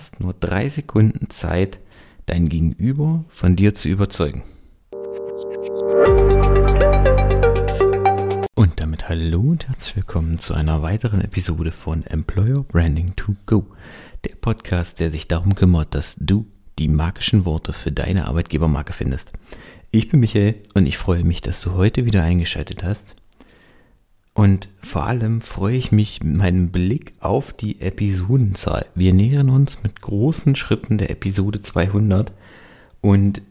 Hast nur drei Sekunden Zeit, dein Gegenüber von dir zu überzeugen. Und damit hallo und herzlich willkommen zu einer weiteren Episode von Employer Branding to Go, der Podcast, der sich darum kümmert, dass du die magischen Worte für deine Arbeitgebermarke findest. Ich bin Michael und ich freue mich, dass du heute wieder eingeschaltet hast. Und vor allem freue ich mich mit meinem Blick auf die Episodenzahl. Wir nähern uns mit großen Schritten der Episode 200 und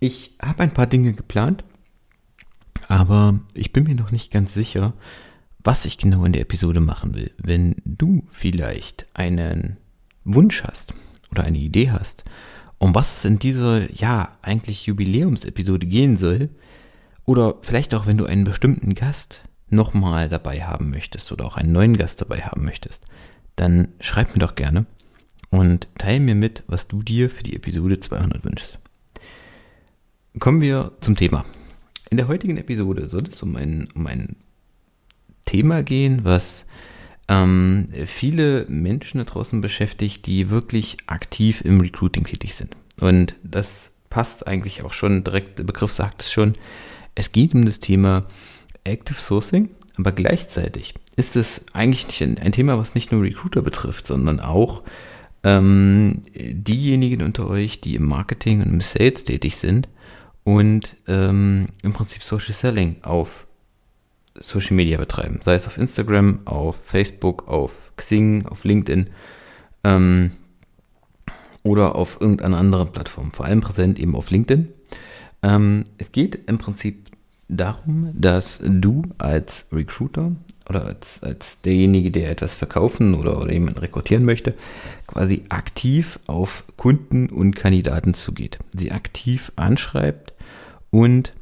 ich habe ein paar Dinge geplant aber ich bin mir noch nicht ganz sicher, was ich genau in der Episode machen will. Wenn du vielleicht einen Wunsch hast oder eine Idee hast, um was es in dieser, ja, eigentlich Jubiläumsepisode gehen soll, oder vielleicht auch, wenn du einen bestimmten Gast nochmal dabei haben möchtest oder auch einen neuen Gast dabei haben möchtest, dann schreib mir doch gerne und teile mir mit, was du dir für die Episode 200 wünschst. Kommen wir zum Thema. In der heutigen Episode soll es um ein, um ein Thema gehen, was ähm, viele Menschen da draußen beschäftigt, die wirklich aktiv im Recruiting tätig sind. Und das passt eigentlich auch schon direkt, der Begriff sagt es schon. Es geht um das Thema Active Sourcing, aber gleichzeitig ist es eigentlich ein, ein Thema, was nicht nur Recruiter betrifft, sondern auch ähm, diejenigen unter euch, die im Marketing und im Sales tätig sind und ähm, im Prinzip Social Selling auf Social Media betreiben. Sei es auf Instagram, auf Facebook, auf Xing, auf LinkedIn ähm, oder auf irgendeiner anderen Plattform. Vor allem präsent eben auf LinkedIn. Ähm, es geht im Prinzip darum, dass du als Recruiter oder als, als derjenige, der etwas verkaufen oder, oder jemanden rekrutieren möchte, quasi aktiv auf Kunden und Kandidaten zugeht. Sie aktiv anschreibt und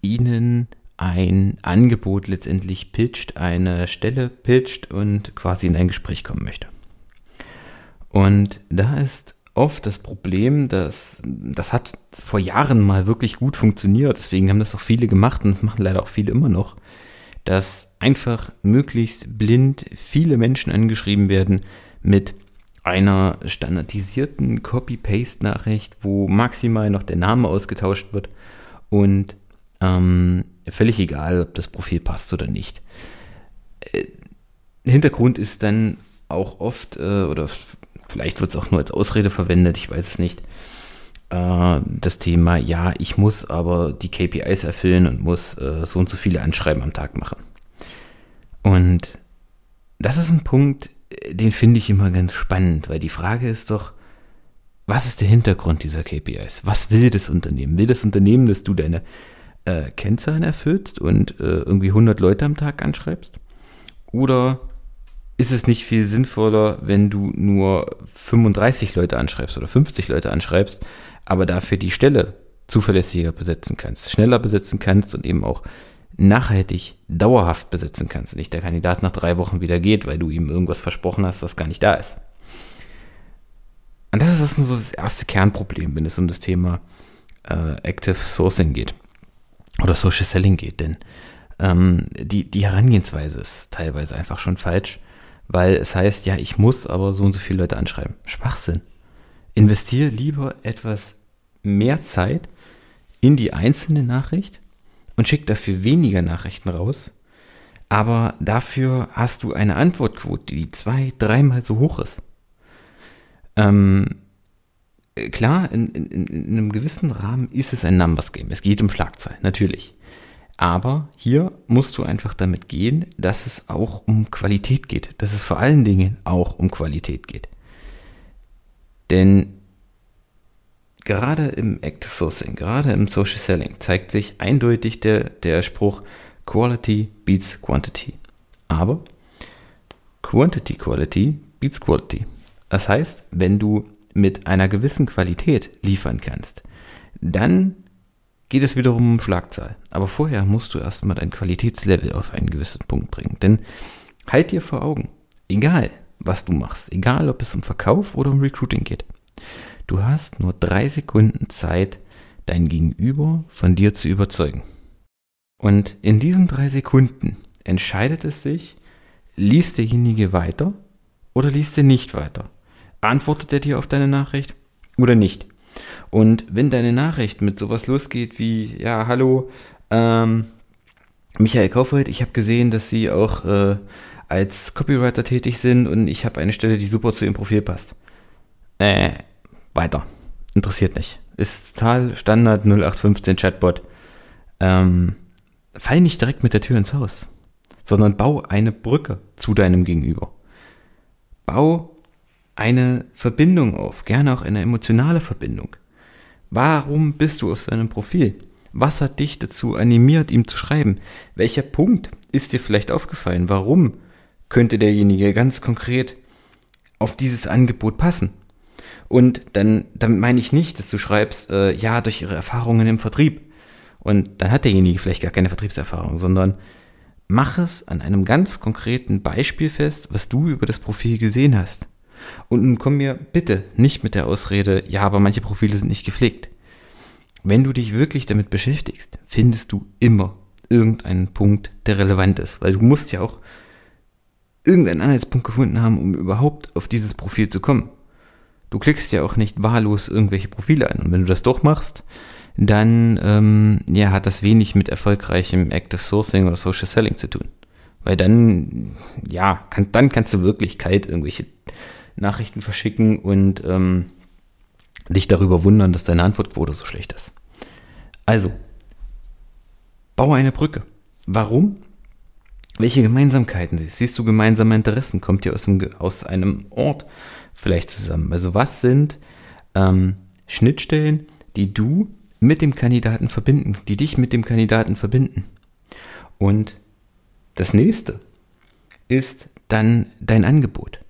ihnen ein Angebot letztendlich pitcht, eine Stelle pitcht und quasi in ein Gespräch kommen möchte. Und da ist oft das Problem, dass das hat vor Jahren mal wirklich gut funktioniert, deswegen haben das auch viele gemacht und das machen leider auch viele immer noch, dass einfach möglichst blind viele Menschen angeschrieben werden mit einer standardisierten Copy-Paste-Nachricht, wo maximal noch der Name ausgetauscht wird und ähm, völlig egal, ob das Profil passt oder nicht. Äh, Hintergrund ist dann auch oft, äh, oder vielleicht wird es auch nur als Ausrede verwendet, ich weiß es nicht, äh, das Thema, ja, ich muss aber die KPIs erfüllen und muss äh, so und so viele Anschreiben am Tag machen. Und das ist ein Punkt, den finde ich immer ganz spannend, weil die Frage ist doch, was ist der Hintergrund dieser KPIs? Was will das Unternehmen? Will das Unternehmen, dass du deine äh, Kennzahlen erfüllst und äh, irgendwie 100 Leute am Tag anschreibst? Oder ist es nicht viel sinnvoller, wenn du nur 35 Leute anschreibst oder 50 Leute anschreibst, aber dafür die Stelle zuverlässiger besetzen kannst, schneller besetzen kannst und eben auch nachhaltig dauerhaft besetzen kannst. Und nicht der Kandidat nach drei Wochen wieder geht, weil du ihm irgendwas versprochen hast, was gar nicht da ist. Und das ist das nur so das erste Kernproblem, wenn es um das Thema äh, Active Sourcing geht oder Social Selling geht, denn ähm, die, die Herangehensweise ist teilweise einfach schon falsch, weil es heißt, ja, ich muss aber so und so viele Leute anschreiben. Schwachsinn. Investiere lieber etwas mehr Zeit in die einzelne Nachricht und schick dafür weniger Nachrichten raus, aber dafür hast du eine Antwortquote, die zwei, dreimal so hoch ist. Ähm, klar, in, in, in, einem gewissen Rahmen ist es ein Numbers Game. Es geht um Schlagzeilen, natürlich. Aber hier musst du einfach damit gehen, dass es auch um Qualität geht. Dass es vor allen Dingen auch um Qualität geht. Denn gerade im Active Sourcing, gerade im Social Selling zeigt sich eindeutig der, der Spruch Quality beats Quantity. Aber Quantity Quality beats Quality. Das heißt, wenn du mit einer gewissen Qualität liefern kannst, dann geht es wiederum um Schlagzahl. Aber vorher musst du erstmal dein Qualitätslevel auf einen gewissen Punkt bringen. Denn halt dir vor Augen, egal was du machst, egal ob es um Verkauf oder um Recruiting geht, du hast nur drei Sekunden Zeit, dein Gegenüber von dir zu überzeugen. Und in diesen drei Sekunden entscheidet es sich, liest derjenige weiter oder liest er nicht weiter. Antwortet er dir auf deine Nachricht oder nicht? Und wenn deine Nachricht mit sowas losgeht wie, ja, hallo, ähm, Michael Kaufhold, ich habe gesehen, dass Sie auch äh, als Copywriter tätig sind und ich habe eine Stelle, die super zu Ihrem Profil passt. Äh, weiter. Interessiert nicht. Ist total Standard 0815 Chatbot. Ähm, fall nicht direkt mit der Tür ins Haus, sondern bau eine Brücke zu deinem Gegenüber. Bau eine Verbindung auf, gerne auch eine emotionale Verbindung. Warum bist du auf seinem Profil? Was hat dich dazu animiert, ihm zu schreiben? Welcher Punkt ist dir vielleicht aufgefallen? Warum könnte derjenige ganz konkret auf dieses Angebot passen? Und dann, damit meine ich nicht, dass du schreibst, äh, ja, durch ihre Erfahrungen im Vertrieb. Und dann hat derjenige vielleicht gar keine Vertriebserfahrung, sondern mach es an einem ganz konkreten Beispiel fest, was du über das Profil gesehen hast. Und nun komm mir bitte nicht mit der Ausrede, ja, aber manche Profile sind nicht gepflegt. Wenn du dich wirklich damit beschäftigst, findest du immer irgendeinen Punkt, der relevant ist, weil du musst ja auch irgendeinen Anhaltspunkt gefunden haben, um überhaupt auf dieses Profil zu kommen. Du klickst ja auch nicht wahllos irgendwelche Profile an. Und wenn du das doch machst, dann ähm, ja, hat das wenig mit erfolgreichem Active Sourcing oder Social Selling zu tun. Weil dann, ja, kann, dann kannst du wirklich kalt irgendwelche Nachrichten verschicken und ähm, dich darüber wundern, dass deine Antwortquote so schlecht ist. Also, baue eine Brücke. Warum? Welche Gemeinsamkeiten siehst? Siehst du gemeinsame Interessen? Kommt ihr aus einem, aus einem Ort vielleicht zusammen? Also was sind ähm, Schnittstellen, die du mit dem Kandidaten verbinden, die dich mit dem Kandidaten verbinden? Und das nächste ist dann dein Angebot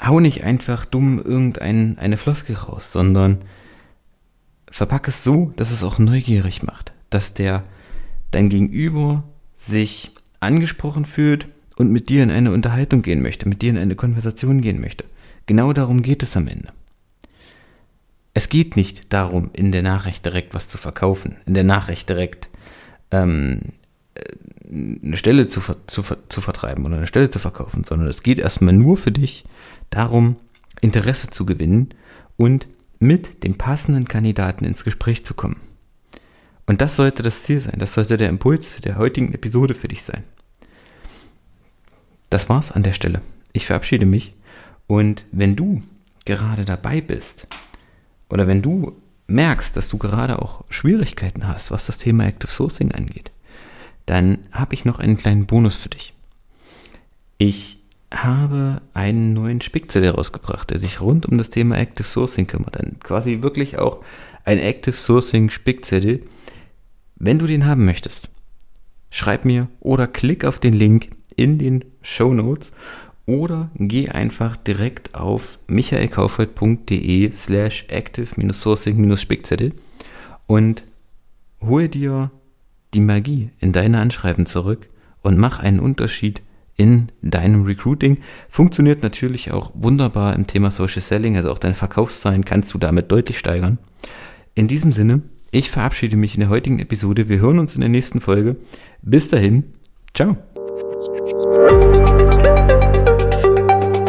hau nicht einfach dumm irgendeine Floskel raus, sondern verpack es so, dass es auch neugierig macht, dass der dein Gegenüber sich angesprochen fühlt und mit dir in eine Unterhaltung gehen möchte, mit dir in eine Konversation gehen möchte. Genau darum geht es am Ende. Es geht nicht darum, in der Nachricht direkt was zu verkaufen, in der Nachricht direkt ähm, eine Stelle zu, zu, zu vertreiben oder eine Stelle zu verkaufen, sondern es geht erstmal nur für dich darum, Interesse zu gewinnen und mit dem passenden Kandidaten ins Gespräch zu kommen. Und das sollte das Ziel sein, das sollte der Impuls für der heutigen Episode für dich sein. Das war's an der Stelle. Ich verabschiede mich und wenn du gerade dabei bist oder wenn du merkst, dass du gerade auch Schwierigkeiten hast, was das Thema Active Sourcing angeht, dann habe ich noch einen kleinen Bonus für dich. Ich habe einen neuen Spickzettel rausgebracht, der sich rund um das Thema Active Sourcing kümmert. Ein, quasi wirklich auch ein Active Sourcing Spickzettel. Wenn du den haben möchtest, schreib mir oder klick auf den Link in den Show Notes oder geh einfach direkt auf michaelkaufhold.de slash active-sourcing-spickzettel und hol dir die Magie in deine Anschreiben zurück und mach einen Unterschied in deinem Recruiting. Funktioniert natürlich auch wunderbar im Thema Social Selling, also auch deine Verkaufszahlen kannst du damit deutlich steigern. In diesem Sinne, ich verabschiede mich in der heutigen Episode. Wir hören uns in der nächsten Folge. Bis dahin, ciao.